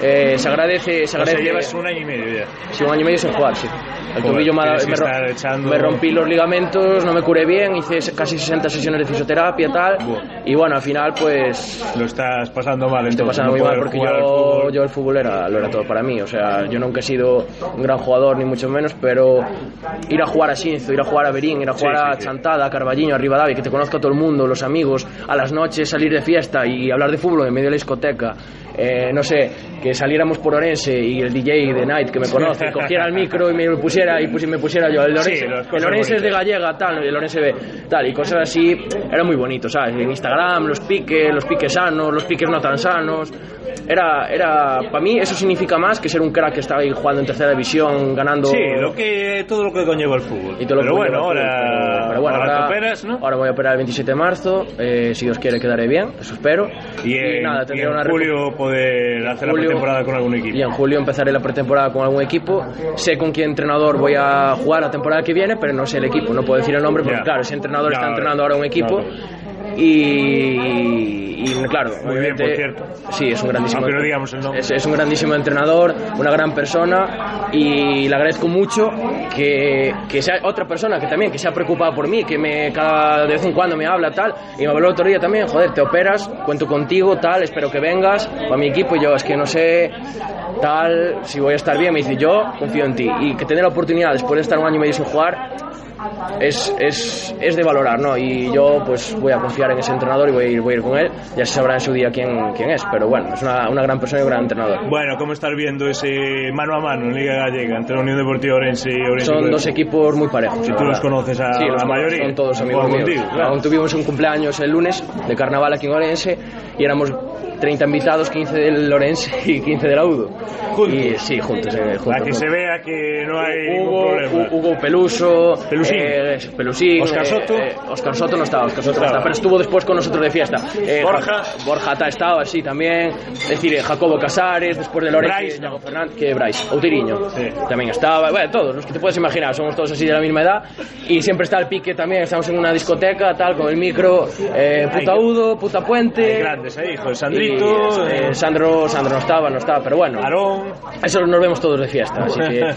[SPEAKER 3] Eh, se agradece, se
[SPEAKER 2] O sea,
[SPEAKER 3] agradece
[SPEAKER 2] llevas un año y medio ya.
[SPEAKER 3] Sí, un año y medio sin jugar, sí. El
[SPEAKER 2] Joder,
[SPEAKER 3] tobillo me, me ro-
[SPEAKER 2] estar echando-
[SPEAKER 3] me rompí los ligamentos, no me curé bien, hice casi 60 sesiones de fisioterapia tal. Y bueno, al final pues
[SPEAKER 2] Lo estás pasando mal
[SPEAKER 3] estoy pasando
[SPEAKER 2] no
[SPEAKER 3] muy mal porque yo,
[SPEAKER 2] fútbol.
[SPEAKER 3] yo el fútbol era, lo era todo para mí. O sea, yo nunca he sido un gran jugador ni mucho menos, pero ir a jugar a Xinzo, ir a jugar a Berín, ir a jugar
[SPEAKER 2] Sí,
[SPEAKER 3] a
[SPEAKER 2] sí, sí.
[SPEAKER 3] Chantada, a Carballiño, a Rivadavia, que te conozca todo el mundo, los amigos, a las noches salir de fiesta y hablar de fútbol en medio de la discoteca. Eh, no sé, que saliéramos por Orense y el DJ de Night que me conoce cogiera el micro y me lo pusiera y pusi- me pusiera yo el
[SPEAKER 2] Sí,
[SPEAKER 3] Orense,
[SPEAKER 2] cosas
[SPEAKER 3] el Orense es de gallega tal el Orense B tal y cosas así era muy bonito sabes en Instagram los piques los piques sanos los piques no tan sanos era era para mí eso significa más que ser un crack que estaba ahí jugando en tercera división ganando
[SPEAKER 2] Sí, lo que, todo lo que conlleva el fútbol.
[SPEAKER 3] y todo lo
[SPEAKER 2] pero
[SPEAKER 3] que
[SPEAKER 2] bueno, ahora,
[SPEAKER 3] fútbol, pero, pero bueno,
[SPEAKER 2] ahora
[SPEAKER 3] ahora,
[SPEAKER 2] operas, ¿no?
[SPEAKER 3] ahora voy a operar el 27 de marzo eh, si Dios quiere quedaré bien eso espero
[SPEAKER 2] y, en,
[SPEAKER 3] nada
[SPEAKER 2] y
[SPEAKER 3] tendré
[SPEAKER 2] en
[SPEAKER 3] una
[SPEAKER 2] julio poder hacer la
[SPEAKER 3] Julio-
[SPEAKER 2] pretemporada con algún equipo.
[SPEAKER 3] y en julio empezaré la pretemporada con algún equipo. Sé con qué entrenador voy a jugar la temporada que viene, pero no sé el equipo. No puedo decir el nombre porque, claro, ese entrenador está entrenando ahora un equipo.
[SPEAKER 2] No,
[SPEAKER 3] Y, y, claro,
[SPEAKER 2] Muy bien, por cierto.
[SPEAKER 3] Sí, es un grandísimo.
[SPEAKER 2] Aunque no digamos el nombre.
[SPEAKER 3] Es, es un grandísimo entrenador, una gran persona y le agradezco mucho que, que sea otra persona que también que se ha preocupado por mí, que me cada de vez en cuando me habla tal y me habló otro día también, joder, te operas, cuento contigo tal, espero que vengas para mi equipo y yo es que no sé tal si voy a estar bien, me dice yo confío en ti y que tener la oportunidad después de estar un año y medio sin jugar es, es, es de valorar, ¿no? Y yo pues voy a confiar en ese entrenador y voy a ir, voy a ir con él. Ya se sabrá en su día quién, quién es, pero bueno, es una, una gran persona y un gran entrenador.
[SPEAKER 2] Bueno, ¿cómo estás viendo ese mano a mano en Liga Gallega entre la Unión Deportiva Orense y Orense?
[SPEAKER 3] Son dos equipos muy parejos.
[SPEAKER 2] Si tú los conoces a
[SPEAKER 3] Sí,
[SPEAKER 2] la
[SPEAKER 3] los
[SPEAKER 2] mayoría.
[SPEAKER 3] Son todos amigos míos.
[SPEAKER 2] contigo, claro.
[SPEAKER 3] Aún tuvimos un cumpleaños el lunes de carnaval aquí en Orense y éramos 30 invitados, 15 del Orense y 15 del Audo.
[SPEAKER 2] ¿Juntos?
[SPEAKER 3] Y, sí, juntos. eh, juntos,
[SPEAKER 2] Para que
[SPEAKER 3] juntos.
[SPEAKER 2] se vea que no hay ningún
[SPEAKER 3] Hugo,
[SPEAKER 2] problema.
[SPEAKER 3] Hu- Hugo Peluso,
[SPEAKER 2] Pelusín.
[SPEAKER 3] eh, Pelusín,
[SPEAKER 2] Oscar
[SPEAKER 3] eh,
[SPEAKER 2] Soto.
[SPEAKER 3] eh, Oscar Soto no estaba, Oscar Soto no
[SPEAKER 2] estaba.
[SPEAKER 3] pero estuvo después con nosotros de fiesta. Eh,
[SPEAKER 2] Borja.
[SPEAKER 3] Ja- Borja ta- estaba, sí, también. Es decir, eh, Jacobo Casares, después de Lorenzo,
[SPEAKER 2] Bryce,
[SPEAKER 3] Fernández, que Bryce, Outiriño,
[SPEAKER 2] Sí.
[SPEAKER 3] también estaba. Bueno, todos los que te puedes imaginar, somos todos así de la misma edad. Y siempre está el pique también, estamos en una discoteca, tal, con el micro, puta Udo, puta Puente.
[SPEAKER 2] Hay grandes ahí, hijo. Sandrito,
[SPEAKER 3] Eh, Sandro, Sandro no estaba, no estaba, pero bueno.
[SPEAKER 2] Aarón.
[SPEAKER 3] Eso nos vemos todos de fiesta, así que...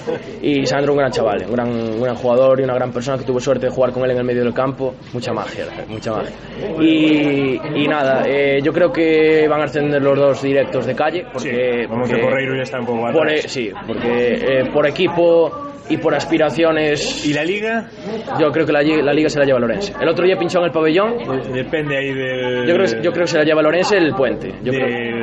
[SPEAKER 3] Y Sandro un gran chaval, un gran, un gran jugador y una gran persona que tuve suerte de jugar con él en el medio del campo. Mucha magia, mucha magia. Y, y nada, eh, yo creo que van a ascender los dos directos de calle, porque...
[SPEAKER 2] sí, vamos
[SPEAKER 3] porque-
[SPEAKER 2] que Correiro ya está un poco
[SPEAKER 3] por,
[SPEAKER 2] atrás.
[SPEAKER 3] sí, porque eh, por equipo y por aspiraciones,
[SPEAKER 2] ¿Y la Liga?
[SPEAKER 3] yo creo que la, liga se la lleva Lorense. El otro día pinchó en el pabellón,
[SPEAKER 2] Depende ahí del...
[SPEAKER 3] yo creo, que- yo creo que se la lleva Lorense el puente. Yo creo.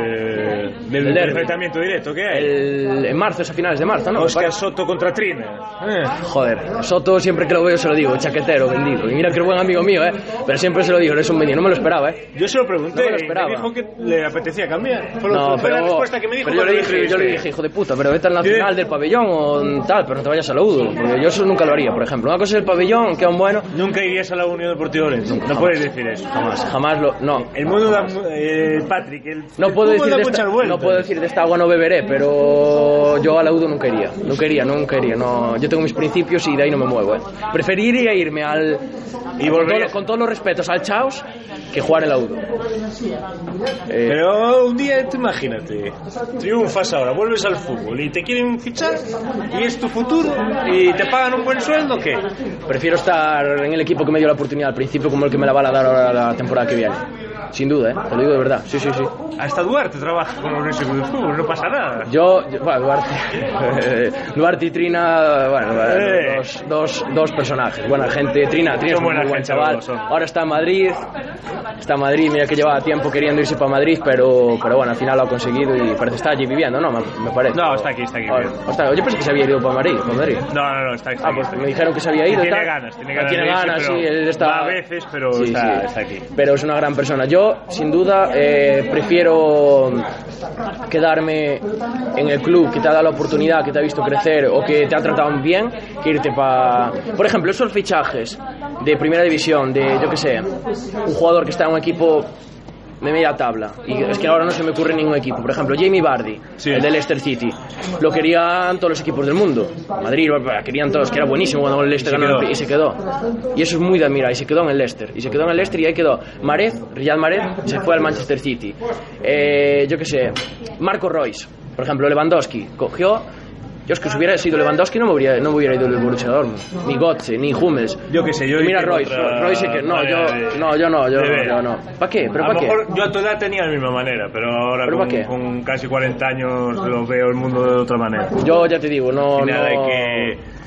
[SPEAKER 2] Del, enfrentamiento directo que hay.
[SPEAKER 3] El- en marzo, es a finales de marzo, ¿no?
[SPEAKER 2] Oscar Soto contra Trina. Eh.
[SPEAKER 3] Joder, Soto siempre que lo veo se lo digo, chaquetero, vendido. Y mira que es buen amigo mío, ¿eh? Pero siempre se lo digo, eres un vendido. No me lo esperaba, ¿eh?
[SPEAKER 2] Yo se lo pregunté
[SPEAKER 3] No me lo
[SPEAKER 2] y
[SPEAKER 3] esperaba.
[SPEAKER 2] me dijo que le apetecía cambiar. Fue,
[SPEAKER 3] No,
[SPEAKER 2] fue
[SPEAKER 3] pero,
[SPEAKER 2] la respuesta que me dijo.
[SPEAKER 3] pero yo, le dije, yo le
[SPEAKER 2] dijiste.
[SPEAKER 3] dije, hijo de puta, pero vete al nacional del pabellón o tal, pero no te vayas a la UDO. Porque yo eso nunca lo haría, por ejemplo. Una cosa es el pabellón, que es un bueno.
[SPEAKER 2] Nunca irías a la Unión Deportiva Orense. No
[SPEAKER 3] jamás.
[SPEAKER 2] puedes decir eso.
[SPEAKER 3] Jamás, jamás lo. No.
[SPEAKER 2] El mundo da... Eh, Patrick, el,
[SPEAKER 3] No puedo, decir de esta,
[SPEAKER 2] vueltas.
[SPEAKER 3] No puedo decir de esta agua no beberé, pero yo a la UDO nunca iría. Nunca iría, nunca iría. No, yo tengo mis principios y de ahí no me muevo. ¿eh? Preferiría irme al.
[SPEAKER 2] Y volver-
[SPEAKER 3] con todos los respetos al Chaos que jugar en la UDO. Eh,
[SPEAKER 2] Pero un día, imagínate, triunfas ahora, vuelves al fútbol y te quieren fichar y es tu futuro y te pagan un buen sueldo, ¿qué?
[SPEAKER 3] Prefiero estar en el equipo que me dio la oportunidad al principio como el que me la va a dar ahora la temporada que viene. Sin duda, ¿eh? Te lo digo de verdad. Sí, sí, sí.
[SPEAKER 2] Hasta Duarte trabaja con Club de Fútbol, no pasa nada.
[SPEAKER 3] Yo, yo- bueno, Duarte, Duarte y Trina, bueno,
[SPEAKER 2] Eh.
[SPEAKER 3] los, dos, dos, dos personajes. Buena gente. Trina, Trina es un
[SPEAKER 2] buena
[SPEAKER 3] muy buen chaval.
[SPEAKER 2] los.
[SPEAKER 3] Ahora está en Madrid. Está en Madrid. Mira que llevaba tiempo queriendo irse para Madrid, pero, pero bueno, al final lo ha conseguido y parece que está allí viviendo, ¿no? Me, me parece.
[SPEAKER 2] No, está aquí, está aquí.
[SPEAKER 3] Ahora, yo pensé que se había ido para Madrid. Para Madrid.
[SPEAKER 2] No, no, no, está, está
[SPEAKER 3] Ah,
[SPEAKER 2] aquí.
[SPEAKER 3] pues me
[SPEAKER 2] aquí.
[SPEAKER 3] dijeron que se había ido.
[SPEAKER 2] Tiene ganas, tiene
[SPEAKER 3] Ah,
[SPEAKER 2] ganas.
[SPEAKER 3] tiene ganas, sí, él está.
[SPEAKER 2] a veces, pero
[SPEAKER 3] Sí,
[SPEAKER 2] está,
[SPEAKER 3] sí.
[SPEAKER 2] está aquí.
[SPEAKER 3] Pero es una gran persona. Yo, sin duda, eh, prefiero quedarme en el club que te ha dado la oportunidad, que te ha visto crecer o que te ha tratado bien, que irte para. Por ejemplo, esos fichajes de primera división, de yo que sé, un jugador que está en un equipo de media tabla. Y es que ahora no se me ocurre ningún equipo. Por ejemplo, Jamie
[SPEAKER 2] Sí.
[SPEAKER 3] el de Leicester City. Lo querían todos los equipos del mundo. Madrid, querían todos, que era buenísimo cuando el Leicester
[SPEAKER 2] Y se
[SPEAKER 3] ganó y se quedó. Y eso es muy de admirar. Y se quedó en el Leicester. Y se quedó en el Leicester y ahí quedó. Marez, Riyad Marez, se fue al Manchester City. Eh, yo qué sé, Marco Royce, por ejemplo, Lewandowski, cogió. Yo es que si hubiera sido Lewandowski no me hubiera, no me hubiera ido del Borussia Dortmund. Ni Götze, ni Hummels.
[SPEAKER 2] Yo qué sé, yo
[SPEAKER 3] Mira Royce,
[SPEAKER 2] otra
[SPEAKER 3] Royce que no, yo no, yo no, yo no. ¿Para qué? ¿Pero
[SPEAKER 2] a
[SPEAKER 3] para
[SPEAKER 2] lo
[SPEAKER 3] qué?
[SPEAKER 2] mejor yo a tu edad tenía la misma manera, pero ahora
[SPEAKER 3] ¿Pero
[SPEAKER 2] con,
[SPEAKER 3] qué?
[SPEAKER 2] casi 40 años lo veo el mundo de otra manera.
[SPEAKER 3] Yo ya te digo, no,
[SPEAKER 2] Sin nada
[SPEAKER 3] no.
[SPEAKER 2] de que...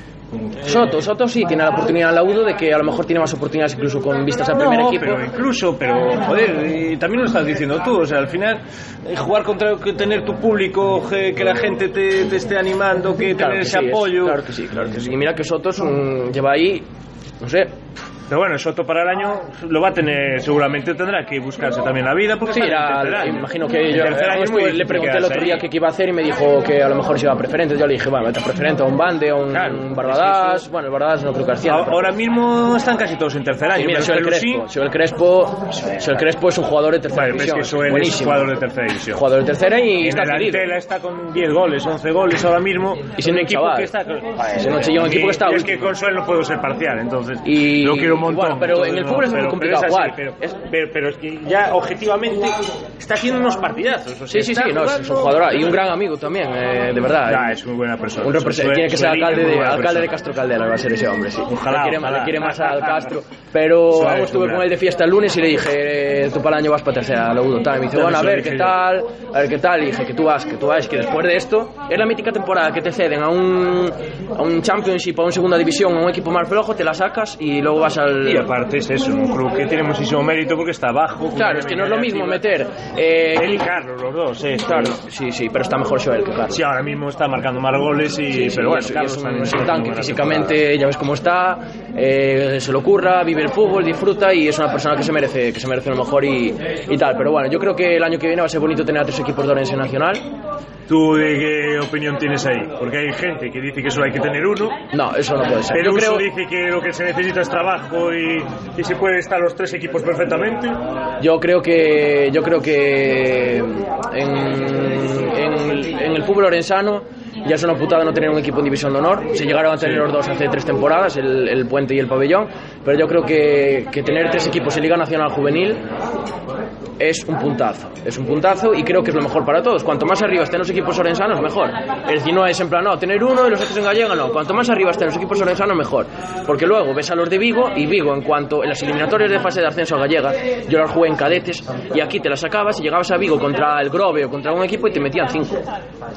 [SPEAKER 3] Soto, Soto sí tiene la oportunidad en la UDO de que a lo mejor tiene más oportunidades incluso con vistas al primer
[SPEAKER 2] no,
[SPEAKER 3] equipo.
[SPEAKER 2] pero incluso, pero joder, y también lo estás diciendo tú, o sea, al final eh, jugar contra tener tu público, que la gente te, te esté animando, que
[SPEAKER 3] Claro
[SPEAKER 2] tener
[SPEAKER 3] que
[SPEAKER 2] ese
[SPEAKER 3] sí, es-
[SPEAKER 2] apoyo.
[SPEAKER 3] claro que sí, claro que sí. Y mira que Soto es un- lleva ahí, no sé,
[SPEAKER 2] Pero bueno, Soto para el año lo va a tener, seguramente tendrá que buscarse también la vida porque
[SPEAKER 3] Sí, era,
[SPEAKER 2] año.
[SPEAKER 3] imagino que yo
[SPEAKER 2] tercer año
[SPEAKER 3] estuve-
[SPEAKER 2] muy
[SPEAKER 3] le pregunté el otro día qué iba a hacer y me dijo que a lo mejor se iba a preferente. Yo le dije, bueno, vete a preferente, a un Bande, a un
[SPEAKER 2] Claro, es que eso-
[SPEAKER 3] Bueno, el Barbadás no creo que ascienda.
[SPEAKER 2] Ahora ahora mismo están casi todos en tercer año.
[SPEAKER 3] Sí, mira, Joel Crespo. Joel Crespo, Joel Crespo es un jugador de tercera
[SPEAKER 2] Bueno, pero es
[SPEAKER 3] división.
[SPEAKER 2] que Joel es jugador de tercera división.
[SPEAKER 3] Jugador de tercera y
[SPEAKER 2] En
[SPEAKER 3] está cedido.
[SPEAKER 2] Está con 10 goles, 11 goles ahora mismo.
[SPEAKER 3] Y siendo
[SPEAKER 2] un
[SPEAKER 3] un
[SPEAKER 2] equipo
[SPEAKER 3] chaval.
[SPEAKER 2] que está.
[SPEAKER 3] Lleva un equipo que está
[SPEAKER 2] Y es que con Suel no puedo ser parcial, entonces.
[SPEAKER 3] Y-
[SPEAKER 2] lo quiero un montón.
[SPEAKER 3] bueno, pero en el fútbol es muy
[SPEAKER 2] pero-
[SPEAKER 3] complicado
[SPEAKER 2] pero es así,
[SPEAKER 3] jugar.
[SPEAKER 2] Pero,
[SPEAKER 3] Es-
[SPEAKER 2] pero, pero es que ya objetivamente está haciendo unos partidazos. o sea,
[SPEAKER 3] Sí, sí, sí, no, es, un jugador y un gran amigo también, eh, de verdad.
[SPEAKER 2] Ya, es muy buena persona.
[SPEAKER 3] Un tiene que ser alcalde de, alcalde de. Castro Caldera, va a ser ese hombre, sí.
[SPEAKER 2] Ojalá,
[SPEAKER 3] le, quiere,
[SPEAKER 2] ojalá.
[SPEAKER 3] le quiere más al Castro. Pero
[SPEAKER 2] es
[SPEAKER 3] estuve con él de fiesta el lunes y le dije, eh, tú para el año vas para tercera, a la Udo, tal. Y me dice, bueno, a
[SPEAKER 2] lo
[SPEAKER 3] ver qué tal, a ver qué tal. Y dije, que tú vas, que tú vas, que después de esto, es la mítica temporada que te ceden a un, a un Championship, a un segunda división, a un equipo más flojo, te la sacas y luego vas al...
[SPEAKER 2] Y aparte es eso, un club que tiene muchísimo mérito porque está abajo.
[SPEAKER 3] Claro, es que no es lo mismo meter... Eh,
[SPEAKER 2] Él y Carlos, los dos, eh.
[SPEAKER 3] claro, sí, sí, pero está mejor Joel que Carlos.
[SPEAKER 2] Sí, ahora mismo está marcando más goles y.
[SPEAKER 3] Sí, sí,
[SPEAKER 2] pero bueno, Carlos
[SPEAKER 3] es un, es un tanque físicamente, ya ves cómo está, eh, se lo ocurra, vive el fútbol, disfruta y es una persona que se merece, que se merece lo mejor y, y tal. Pero bueno, yo creo que el año que viene va a ser bonito tener a tres equipos de Orense Nacional.
[SPEAKER 2] ¿Tú de qué opinión tienes ahí? Porque hay gente que dice que solo hay que tener uno,
[SPEAKER 3] No, eso no puede ser.
[SPEAKER 2] pero
[SPEAKER 3] Yo creo,
[SPEAKER 2] dice que lo que se necesita es trabajo y, y se puede estar los tres equipos perfectamente.
[SPEAKER 3] yo creo que, yo creo que en, en- en el fútbol orensano ya es una putada no tener un equipo en división de honor. Se llegaron a tener los dos hace tres temporadas, el, el Puente y el Pabellón, pero yo creo que, que tener tres equipos en Liga Nacional Juvenil es un puntazo, es un puntazo y creo que es lo mejor para todos. Cuanto más arriba estén los equipos orensanos, mejor. Es decir, no es en plan, no, tener uno y los otros en gallega, no. Cuanto más arriba estén los equipos orensanos, mejor. Porque luego ves a los de Vigo y Vigo, en cuanto en las eliminatorias de fase de ascenso a gallega, yo las jugué en cadetes y aquí te las sacabas y llegabas a Vigo contra el Grove o contra un equipo y te metían cinco.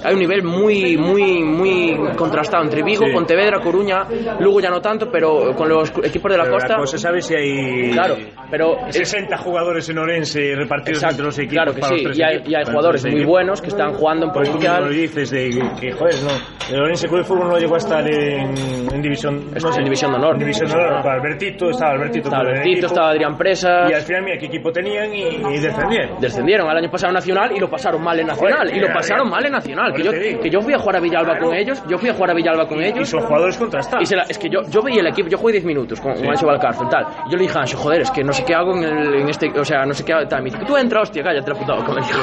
[SPEAKER 3] Hay un nivel muy, muy, muy contrastado entre Vigo,
[SPEAKER 2] Sí.
[SPEAKER 3] Pontevedra, Coruña, Lugo ya no tanto, pero con los equipos de la
[SPEAKER 2] Pero
[SPEAKER 3] costa.
[SPEAKER 2] la cosa, ¿sabes si hay
[SPEAKER 3] Claro, pero es-
[SPEAKER 2] 60 jugadores en Orense repartidos
[SPEAKER 3] Exacto,
[SPEAKER 2] entre los equipos?
[SPEAKER 3] claro que
[SPEAKER 2] para los
[SPEAKER 3] sí,
[SPEAKER 2] tres
[SPEAKER 3] y hay, y jugadores muy
[SPEAKER 2] equipos.
[SPEAKER 3] buenos que están jugando en
[SPEAKER 2] Pues tú lo
[SPEAKER 3] provincial.
[SPEAKER 2] dices de que, joder, no. El Orense Club de Fútbol no llegó a estar en, en división.
[SPEAKER 3] Está en división de honor.
[SPEAKER 2] En división de honor. Albertito, estaba Albertito.
[SPEAKER 3] Estaba Albertito,
[SPEAKER 2] equipo.
[SPEAKER 3] estaba Adrián Presa.
[SPEAKER 2] Y al final, mira qué equipo tenían y, y defendieron.
[SPEAKER 3] Descendieron al año pasado Nacional y lo pasaron mal en Nacional.
[SPEAKER 2] Joder,
[SPEAKER 3] Y lo pasaron mal en Nacional. Que yo, que yo fui a jugar a Villalba con ellos. Yo fui a jugar a Villalba con
[SPEAKER 2] Y
[SPEAKER 3] ellos.
[SPEAKER 2] son jugadores contrastados.
[SPEAKER 3] Y se la- es que yo, yo veía el equipo, yo jugué 10 minutos con, con Ancho Valcárcel, tal. Y yo le dije a Ancho, joder, es que no sé qué hago en, el- en este, o sea, no sé qué hago, tal. Me dice, tú entra, hostia, cállate la puta boca", me dijo.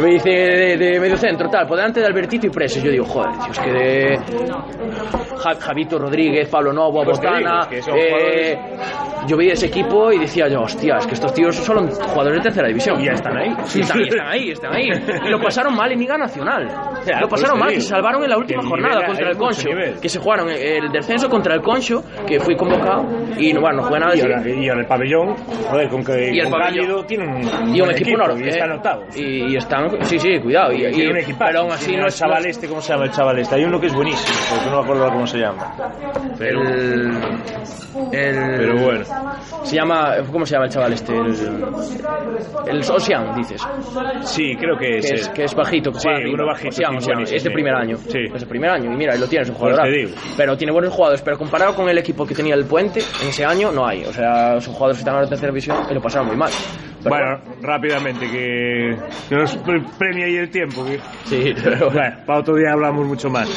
[SPEAKER 3] Me dice, de, de medio centro, tal, por delante de Albertito y Presos. Yo digo, joder, tío, es que de Ja- Javito Rodríguez, Pablo Novo,
[SPEAKER 2] Pues
[SPEAKER 3] Botana,
[SPEAKER 2] digo, es que
[SPEAKER 3] eh, yo veía ese equipo y decía yo, hostia, es que estos tíos son jugadores de tercera división.
[SPEAKER 2] Y ya están ahí.
[SPEAKER 3] Y están, están ahí, están ahí. Y lo pasaron mal en Liga Nacional. Lo
[SPEAKER 2] por
[SPEAKER 3] pasaron mal, que se salvaron en la última jornada contra el Concho. Que se jugaron el descenso contra el Concho, que fui convocado. Y bueno, no jugué nada.
[SPEAKER 2] Y ahora, y ahora el pabellón, joder, con que
[SPEAKER 3] Y el
[SPEAKER 2] con
[SPEAKER 3] pabellón.
[SPEAKER 2] Cándido tiene un,
[SPEAKER 3] y un equipo, enorme.
[SPEAKER 2] y están
[SPEAKER 3] eh,
[SPEAKER 2] octavos.
[SPEAKER 3] Y, y están, sí, sí, cuidado. Y, y-
[SPEAKER 2] tiene un equipazo.
[SPEAKER 3] pero aún así no
[SPEAKER 2] el
[SPEAKER 3] es
[SPEAKER 2] chaval este, ¿cómo se llama el chaval este? Hay uno que es buenísimo, porque no me acuerdo cómo se llama. Pero,
[SPEAKER 3] el, el-
[SPEAKER 2] pero bueno.
[SPEAKER 3] Se llama, ¿cómo se llama el chaval este? El, el Ocean, dices.
[SPEAKER 2] Sí, creo que es.
[SPEAKER 3] Que es,
[SPEAKER 2] él.
[SPEAKER 3] que es bajito. que
[SPEAKER 2] Sí, uno bajito,
[SPEAKER 3] Ocean, Ocean, es de primer año.
[SPEAKER 2] Sí.
[SPEAKER 3] Es de primer año. Y mira, ahí lo tienes, un
[SPEAKER 2] Pues
[SPEAKER 3] jugador. Pero tiene buenos jugadores. Pero comparado con el equipo que tenía el Puente, en ese año no hay. O sea, son jugadores que están en tercera división y lo pasaron muy mal.
[SPEAKER 2] Bueno, rápidamente, que, que nos pre- premia ahí el tiempo. que-
[SPEAKER 3] Sí, pero
[SPEAKER 2] Bueno, para otro día hablamos mucho más.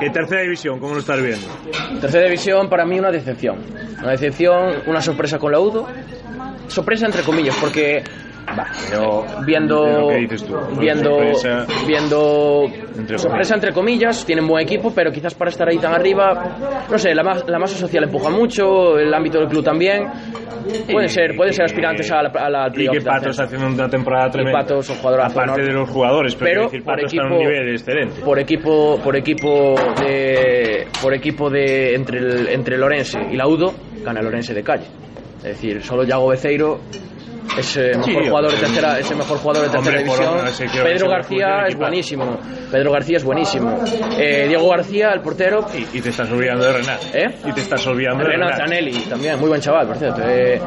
[SPEAKER 2] Que tercera división, ¿cómo lo estás viendo?
[SPEAKER 3] Tercera división para mí una decepción. Una decepción, una sorpresa con la UDO. Sorpresa entre comillas, porque va, pero viendo
[SPEAKER 2] Pero ¿qué dices tú?
[SPEAKER 3] viendo
[SPEAKER 2] Sorpresa.
[SPEAKER 3] viendo
[SPEAKER 2] Entre
[SPEAKER 3] sorpresa entre comillas, tienen buen equipo, pero quizás para estar ahí tan arriba, no sé, la, la masa social empuja mucho, el ámbito del club también. Pueden ser, pueden ser aspirantes a la, a la
[SPEAKER 2] Y que Pato está haciendo una temporada tremenda.
[SPEAKER 3] Pato es un
[SPEAKER 2] Aparte de los jugadores, pero,
[SPEAKER 3] pero
[SPEAKER 2] decir,
[SPEAKER 3] por
[SPEAKER 2] Pato está en
[SPEAKER 3] equipo
[SPEAKER 2] un nivel excelente.
[SPEAKER 3] por equipo por equipo de por equipo de entre el, entre el Orense y la Udo gana el Orense de calle es decir solo Yago Beceiro es el mejor
[SPEAKER 2] Sí,
[SPEAKER 3] jugador de tercera es el mejor jugador de tercera división
[SPEAKER 2] ese
[SPEAKER 3] Pedro García es buenísimo Pedro García es buenísimo Eh, Diego García el portero
[SPEAKER 2] Y, y te estás olvidando de Renat.
[SPEAKER 3] ¿Eh?
[SPEAKER 2] Y te estás olvidando de Renat.
[SPEAKER 3] Zanelli también muy buen chaval por cierto Eh,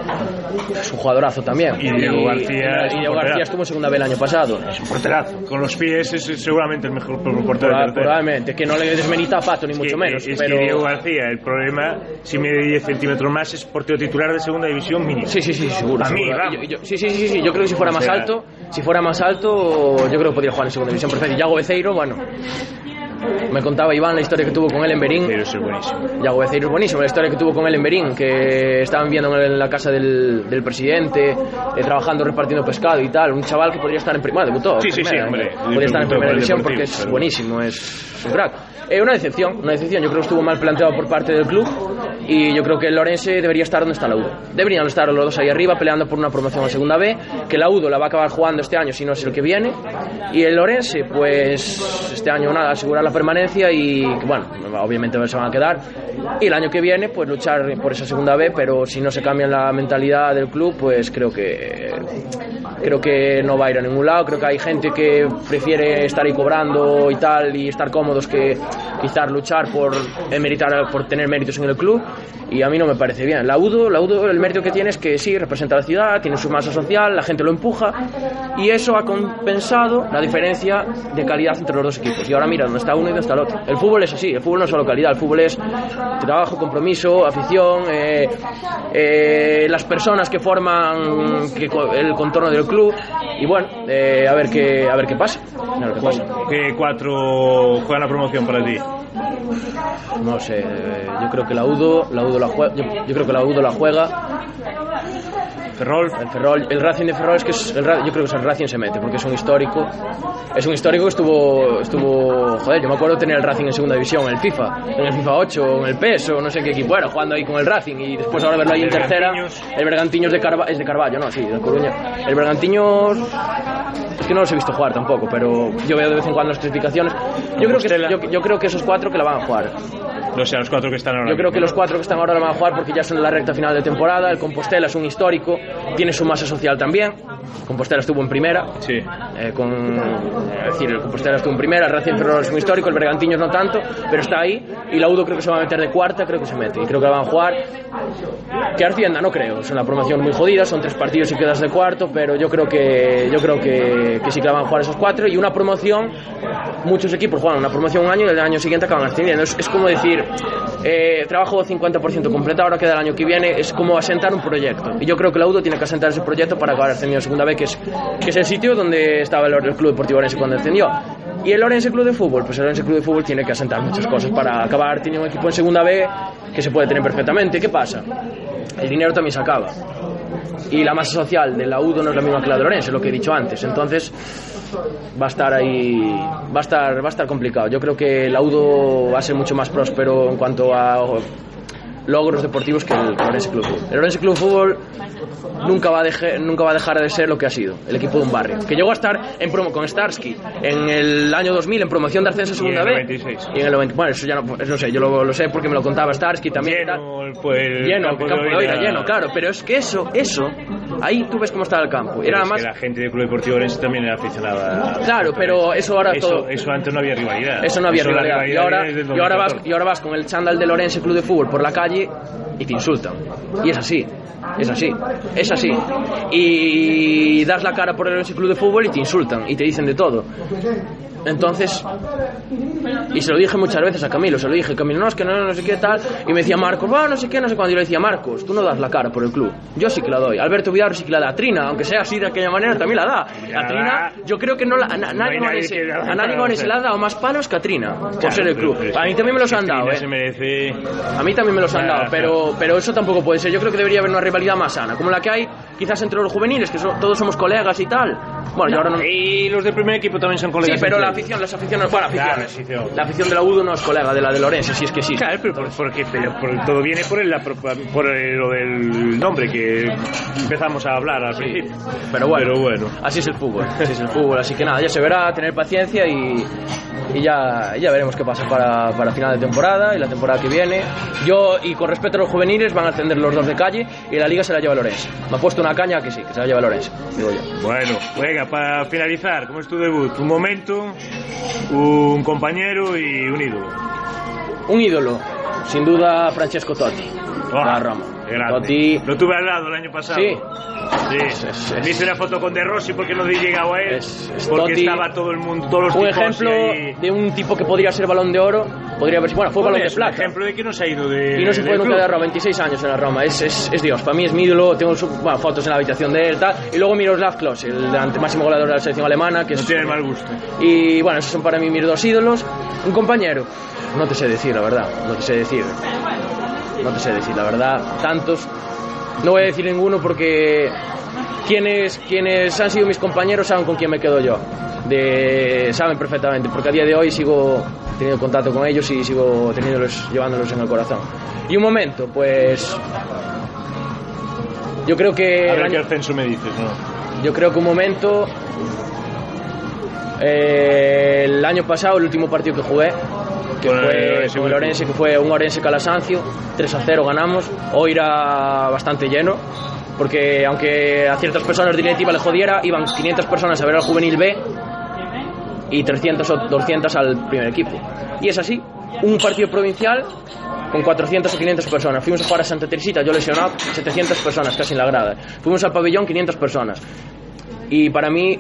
[SPEAKER 3] es un jugadorazo también
[SPEAKER 2] Y Diego García
[SPEAKER 3] y
[SPEAKER 2] un
[SPEAKER 3] Diego García estuvo en segunda B el año pasado
[SPEAKER 2] Es un porterazo. Con los pies es seguramente el mejor portero de
[SPEAKER 3] Proba-
[SPEAKER 2] tercera.
[SPEAKER 3] probablemente que no le desmerita a Pato ni mucho
[SPEAKER 2] que-
[SPEAKER 3] menos
[SPEAKER 2] Es
[SPEAKER 3] pero
[SPEAKER 2] que Diego García, el problema, si mide 10 centímetros más, es portero titular de segunda división mínimo.
[SPEAKER 3] Sí, sí, sí, seguro.
[SPEAKER 2] A mí,
[SPEAKER 3] seguro.
[SPEAKER 2] vamos.
[SPEAKER 3] Yo- sí, sí, sí, sí, yo creo que si fuera más alto, si fuera más alto, yo creo que podría jugar en segunda división perfecto. Yago Beceiro, bueno, me contaba Iván la historia que tuvo con él en Berín.
[SPEAKER 2] Eso es buenísimo.
[SPEAKER 3] Yago Beceiro es buenísimo, la historia que tuvo con él en Berín, que estaban viendo en la casa del, del presidente, eh, trabajando repartiendo pescado y tal. Un chaval que podría estar en primera, debutó.
[SPEAKER 2] Sí, sí, sí,
[SPEAKER 3] primera,
[SPEAKER 2] hombre.
[SPEAKER 3] ¿eh? Podría estar en primera división porque es buenísimo, es un crack. Eh, una decepción, una decepción. Yo creo que estuvo mal planteado por parte del club y yo creo que el Lorense debería estar donde está la UDO. Deberían estar los dos ahí arriba peleando por una promoción a segunda B, que la UDO la va a acabar jugando este año si no es el que viene. Y el Lorense, pues este año nada, asegurar la permanencia y bueno, obviamente se van a quedar. Y el año que viene, pues luchar por esa segunda B, pero si no se cambia la mentalidad del club, pues creo que creo que no va a ir a ningún lado. Creo que hay gente que prefiere estar ahí cobrando y tal y estar cómodos que quizás luchar por meritar, por tener méritos en el club. Y a mí no me parece bien. La UDO, la UDO, el mérito que tiene es que sí, representa a la ciudad, tiene su masa social, la gente lo empuja y eso ha compensado la diferencia de calidad entre los dos equipos. Y ahora mira, dónde está uno y dónde está el otro. El fútbol es así, el fútbol no es solo calidad, el fútbol es trabajo, compromiso, afición, eh, eh, las personas que forman el contorno del club y bueno, eh, a ver qué a ver qué pasa. A ver qué pasa.
[SPEAKER 2] ¿Qué cuatro juegan la promoción para ti?
[SPEAKER 3] No sé, eh, yo creo que la UDO, la UDO la juega, yo, yo creo que la UDO la juega,
[SPEAKER 2] Ferrol.
[SPEAKER 3] el Ferrol, el Racing de Ferrol es que es el yo creo que el Racing se mete porque es un histórico, es un histórico que estuvo, estuvo, joder, yo me acuerdo tener el Racing en segunda división, en el FIFA, en el FIFA 8, en el PES o no sé qué equipo era, jugando ahí con el Racing y después ahora verlo ahí en tercera, el Bergantiños de Carva, es de Carballo, no, sí, de Coruña, el Bergantiños es que no los he visto jugar tampoco, pero yo veo de vez en cuando las clasificaciones, yo creo que
[SPEAKER 2] Compostela.
[SPEAKER 3] yo, yo creo que esos cuatro que la van a jugar,
[SPEAKER 2] No sé, los cuatro que están ahora.
[SPEAKER 3] yo creo que los cuatro que están ahora van a jugar porque ya son en la recta final de temporada. El Compostela es un histórico, tiene su masa social también. Compostela estuvo en primera.
[SPEAKER 2] Sí.
[SPEAKER 3] eh, con, es decir, el Compostela estuvo en primera, el Racing Ferrol es un histórico, el Bergantiños no tanto, pero está ahí. Y la UDO creo que se va a meter de cuarta, creo que se mete. Y creo que la van a jugar. Que Arcienda no creo, es una promoción muy jodida, son tres partidos y quedas de cuarto, pero yo creo que yo creo que, que sí que la van a jugar esos cuatro. Y una promoción, muchos equipos juegan una promoción un año y el año siguiente acaban ascendiendo. Es, es como decir, eh, trabajo 50% completo, ahora queda el año que viene, es como asentar un proyecto. Y yo creo que la UDO tiene que asentar ese proyecto para acabar ascendiendo en segunda vez, que es, que es el sitio donde estaba el, el Club Deportivo Orense cuando ascendió. Y el Orense Club de Fútbol, pues el Orense Club de Fútbol tiene que asentar muchas cosas para acabar teniendo un equipo en segunda B que se puede tener perfectamente. ¿Qué pasa? El dinero también se acaba. Y la masa social de la UDO no es la misma que la de Orense, lo que he dicho antes. Entonces, va a estar ahí va a estar va a estar complicado yo creo que el Audo va a ser mucho más próspero en cuanto a logros deportivos que el Orense Club. El Orense Club Fútbol nunca va, a deje- nunca va a dejar de ser lo que ha sido, el equipo de un barrio. Que llegó a estar en promo con Starsky en el año 2000 en promoción de ascenso a segunda B.
[SPEAKER 2] 96.
[SPEAKER 3] Y en el 90. Bueno, eso ya no, eso no sé, yo lo, lo sé porque me lo contaba Starsky también.
[SPEAKER 2] Lleno, el- pues,
[SPEAKER 3] Lleno,
[SPEAKER 2] campo
[SPEAKER 3] el
[SPEAKER 2] de
[SPEAKER 3] campo de Oira lleno, claro, pero es que eso, eso, ahí tú ves cómo estaba el campo. Era más.
[SPEAKER 2] que la gente del Club Deportivo Orense también era aficionada.
[SPEAKER 3] Claro, pero eso ahora
[SPEAKER 2] eso,
[SPEAKER 3] todo-
[SPEAKER 2] Eso antes no había rivalidad.
[SPEAKER 3] Eso no había
[SPEAKER 2] la
[SPEAKER 3] rivalidad. Y ahora, y, ahora vas,
[SPEAKER 2] 2014.
[SPEAKER 3] y ahora vas con el chándal del Orense Club de Fútbol por la calle y te insultan. Y es así. Es así. Es así. Y das la cara por el Club de Fútbol y te insultan. Y te dicen de todo. Entonces, y se lo dije muchas veces a Camilo, se lo dije, Camilo, no, es que no, no sé qué tal, y me decía Marcos, va, no sé qué, no sé cuándo, y le decía, Marcos, tú no das la cara por el club, yo sí que la doy, Alberto Vidal sí que la da, Trina, aunque sea así de aquella manera, también la da,
[SPEAKER 2] La
[SPEAKER 3] a Trina, yo creo que no la, a, na-
[SPEAKER 2] No
[SPEAKER 3] nadie,
[SPEAKER 2] nadie la da
[SPEAKER 3] a nadie
[SPEAKER 2] hacer.
[SPEAKER 3] le ha dado más palos que a Trina, por
[SPEAKER 2] Claro,
[SPEAKER 3] ser el
[SPEAKER 2] pero-
[SPEAKER 3] club,
[SPEAKER 2] pero es
[SPEAKER 3] a mí también me los han dado, eh.
[SPEAKER 2] se.
[SPEAKER 3] A mí también me los han dado, pero, pero eso tampoco puede ser. Yo creo que debería haber una rivalidad más sana, como la que hay quizás entre los juveniles, que so- todos somos colegas y tal. Bueno, yo ahora no...
[SPEAKER 2] Y los del primer equipo también son
[SPEAKER 3] Sí,
[SPEAKER 2] colegas.
[SPEAKER 3] pero
[SPEAKER 2] entre
[SPEAKER 3] la. Afición, las aficiones, bueno, aficiones.
[SPEAKER 2] afición.
[SPEAKER 3] La afición de la UDO no es colega de la de Lorenzo, si es que sí.
[SPEAKER 2] Claro, pero por- porque por- todo viene por, el, por el- lo del nombre que empezamos a hablar al principio.
[SPEAKER 3] Pero bueno,
[SPEAKER 2] Pero bueno.
[SPEAKER 3] así es el fútbol, así es el fútbol, así que nada, ya se verá, tener paciencia y, y ya, ya veremos qué pasa para, para final de temporada y la temporada que viene. Yo, y con respecto a los juveniles, van a ascender los dos de calle y la liga se la lleva Lorenzo. Me ha puesto una caña que sí, que se la lleva Lorenzo, digo yo.
[SPEAKER 2] Bueno, venga, para finalizar, ¿cómo es tu debut? Un momento, un compañero y un ídolo.
[SPEAKER 3] Un ídolo, sin duda Francesco Totti,
[SPEAKER 2] Ah,
[SPEAKER 3] la Roma. Totti,
[SPEAKER 2] Lo tuve al lado el año pasado.
[SPEAKER 3] Sí.
[SPEAKER 2] Sí.
[SPEAKER 3] Es- es- es-
[SPEAKER 2] Hice una foto con De Rossi porque no he llegado a él. Porque
[SPEAKER 3] Totti.
[SPEAKER 2] estaba todo el mundo, todos los
[SPEAKER 3] un
[SPEAKER 2] tipos
[SPEAKER 3] ejemplo
[SPEAKER 2] ahí.
[SPEAKER 3] de un tipo que podría ser balón de oro, podría haber bueno, fue balón de
[SPEAKER 2] Es un
[SPEAKER 3] plata.
[SPEAKER 2] ejemplo de que no se ha ido de.
[SPEAKER 3] Y no se fue nunca de Roma, 26 años en la Roma, es, Dios, para mí es mi ídolo, tengo bueno, fotos en la habitación de él, tal, y luego Miroslav Klose, el máximo goleador de la selección alemana, que
[SPEAKER 2] No tiene mal gusto.
[SPEAKER 3] y bueno, esos son para mí mis dos ídolos, un compañero, no te sé decir la verdad, no te sé decir, no te sé decir la verdad, tantos, no voy a decir ninguno porque quienes, quienes han sido mis compañeros saben con quién me quedo yo, de, saben perfectamente, porque a día de hoy sigo teniendo contacto con ellos y sigo teniéndolos, llevándolos en el corazón. Y un momento, pues yo creo que
[SPEAKER 2] A ver qué ascenso me dices, ¿no?
[SPEAKER 3] yo creo que un momento. eh, el año pasado, el último partido que jugué, que
[SPEAKER 2] Con el
[SPEAKER 3] fue
[SPEAKER 2] Orense
[SPEAKER 3] con el Orense, que fue un Orense Calasancio, 3 a 0 ganamos. Hoy era bastante lleno, porque aunque a ciertas personas de directiva le jodiera, iban 500 personas a ver al juvenil B y 300 o 200 al primer equipo. Y es así, un partido provincial con 400 o 500 personas. Fuimos a jugar a Santa Teresita, yo lesionado, 700 personas casi en la grada. Fuimos al pabellón, 500 personas. Y para mí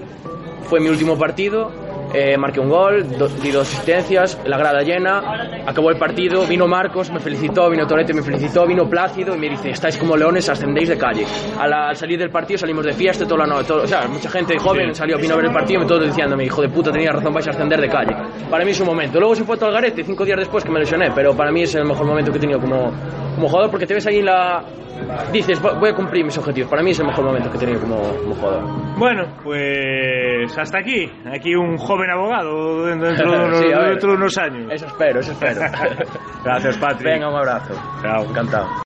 [SPEAKER 3] fue mi último partido. Eh, marqué un gol, do- di dos asistencias, la grada llena, acabó el partido, vino Marcos, me felicitó, vino Torete, me felicitó, vino Plácido y me dice, estáis como leones, ascendéis de calle. A la- al salir del partido salimos de fiesta toda la noche, todo- o sea, mucha gente joven salió, vino a ver el partido y me todos diciéndome, hijo de puta, tenía razón, vais a ascender de calle. Para mí es un momento. Luego se fue todo al garete, cinco días después que me lesioné, pero para mí es el mejor momento que he tenido como, como jugador porque te ves ahí en la... Dices, "Vo- voy a cumplir mis objetivos. Para mí es el mejor momento que he tenido como, como jugador.
[SPEAKER 2] Bueno, pues hasta aquí. Aquí un joven abogado dentro de unos,
[SPEAKER 3] Sí,
[SPEAKER 2] dentro de unos años.
[SPEAKER 3] Eso espero, eso espero.
[SPEAKER 2] Gracias, Patrick.
[SPEAKER 3] Venga, un abrazo.
[SPEAKER 2] Chao.
[SPEAKER 3] Encantado.